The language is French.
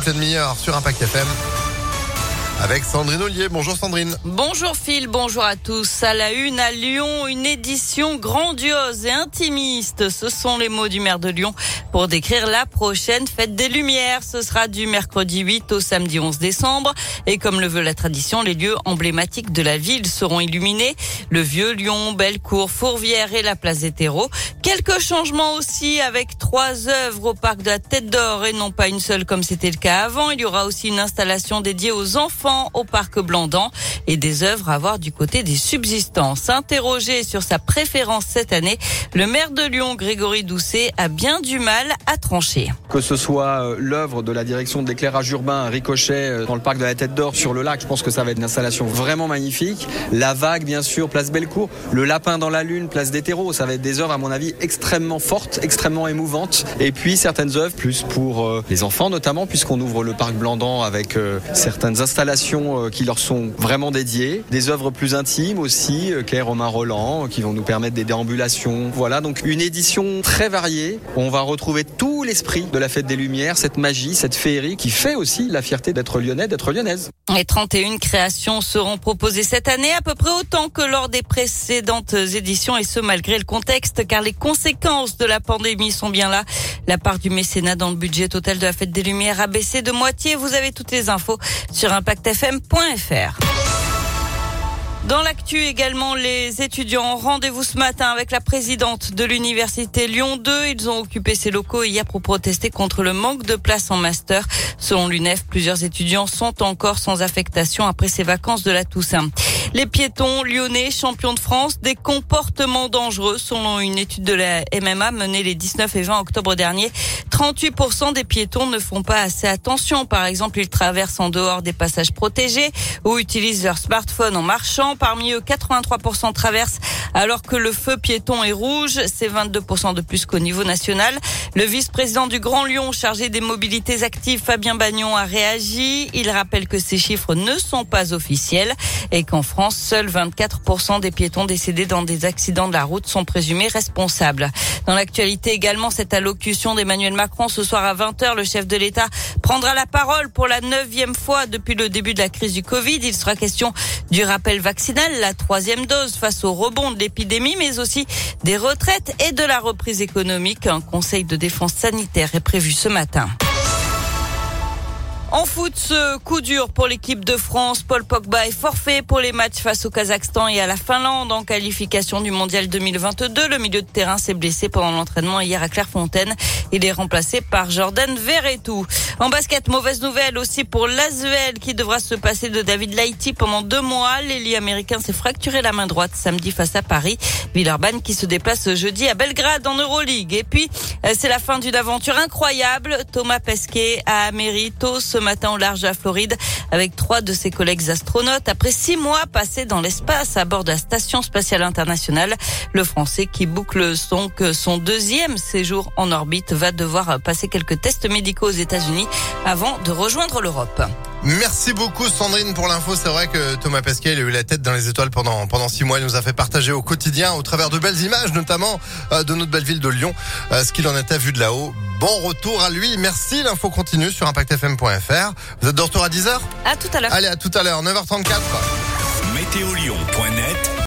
toute la demi-heure sur Impact FM avec Sandrine Ollier. Bonjour Sandrine. Bonjour Phil, bonjour à tous. À la une à Lyon, une édition grandiose et intimiste. Ce sont les mots du maire de Lyon pour décrire la prochaine fête des Lumières. Ce sera du mercredi 8 au samedi 11 décembre. Et comme le veut la tradition, les lieux emblématiques de la ville seront illuminés. Le vieux Lyon, Bellecour, Fourvière et la place des. Quelques changements aussi avec trois œuvres au parc de la Tête d'Or et non pas une seule comme c'était le cas avant. Il y aura aussi une installation dédiée aux enfants au parc Blandan et des œuvres à voir du côté des subsistances. Interrogé sur sa préférence cette année, le maire de Lyon, Grégory Doucet, a bien du mal à trancher. Que ce soit euh, l'œuvre de la direction de l'éclairage urbain, Ricochet, euh, dans le parc de la Tête d'Or sur le lac, je pense que ça va être une installation vraiment magnifique. La vague, bien sûr, place Bellecour. Le lapin dans la lune, place des. Ça va être des œuvres, à mon avis, extrêmement fortes, extrêmement émouvantes. Et puis certaines œuvres plus pour euh, les enfants, notamment, puisqu'on ouvre le parc Blandan avec certaines installations euh, qui leur sont vraiment dédiées, des œuvres plus intimes aussi, euh, qu'est Romain Roland, qui vont nous permettre des déambulations. Voilà, donc une édition très variée. On va retrouver tout l'esprit de la fête des Lumières, cette magie, cette féerie qui fait aussi la fierté d'être lyonnais, d'être lyonnaise. Les 31 créations seront proposées cette année, à peu près autant que lors des précédentes éditions, et ce malgré le contexte, car les conséquences de la pandémie sont bien là. La part du mécénat dans le budget total de la Fête des Lumières a baissé de moitié. Vous avez toutes les infos sur impactfm.fr. Dans l'actu également, les étudiants rendez-vous ce matin avec la présidente de l'université Lyon 2. Ils ont occupé ces locaux hier pour protester contre le manque de places en master. Selon l'UNEF, plusieurs étudiants sont encore sans affectation après ces vacances de la Toussaint. Les piétons lyonnais, champions de France, des comportements dangereux selon une étude de la MMA menée les 19 et 20 octobre dernier. 38% des piétons ne font pas assez attention. Par exemple, ils traversent en dehors des passages protégés ou utilisent leur smartphone en marchant. Parmi eux, 83% traversent alors que le feu piéton est rouge. C'est 22% de plus qu'au niveau national. Le vice-président du Grand Lyon chargé des mobilités actives, Fabien Bagnon, a réagi. Il rappelle que ces chiffres ne sont pas officiels et qu'en France, seuls 24% des piétons décédés dans des accidents de la route sont présumés responsables. Dans l'actualité également, cette allocution d'Emmanuel Macron ce soir à 20h, le chef de l'État prendra la parole pour la neuvième fois depuis le début de la crise du Covid. Il sera question du rappel vaccinal, la troisième dose face au rebond de l'épidémie, mais aussi des retraites et de la reprise économique. Un conseil de défense sanitaire est prévu ce matin. En foot, ce coup dur pour l'équipe de France. Paul Pogba est forfait pour les matchs face au Kazakhstan et à la Finlande en qualification du Mondial 2022. Le milieu de terrain s'est blessé pendant l'entraînement hier à Clairefontaine. Il est remplacé par Jordan Verretou. En basket, mauvaise nouvelle aussi pour l'Asvel qui devra se passer de David Laïti pendant deux mois. L'ailier américain s'est fracturé la main droite samedi face à Paris. Villeurbanne qui se déplace jeudi à Belgrade en Euroleague. Et puis, euh, c'est la fin d'une aventure incroyable. Thomas Pesquet a mérito ce matin au large à Floride avec trois de ses collègues astronautes. Après six mois passés dans l'espace à bord de la Station spatiale internationale, le Français qui boucle son, son deuxième séjour en orbite va devoir passer quelques tests médicaux aux États-Unis avant de rejoindre l'Europe. Merci beaucoup Sandrine pour l'info. C'est vrai que Thomas Pesquet a eu la tête dans les étoiles pendant pendant six mois. Il nous a fait partager au quotidien, au travers de belles images, notamment euh, de notre belle ville de Lyon, euh, ce qu'il en était vu de là-haut. Bon retour à lui. Merci. L'info continue sur impactfm.fr. Vous êtes de retour à 10h À tout à l'heure. Allez, à tout à l'heure. 9h34. Météolion.net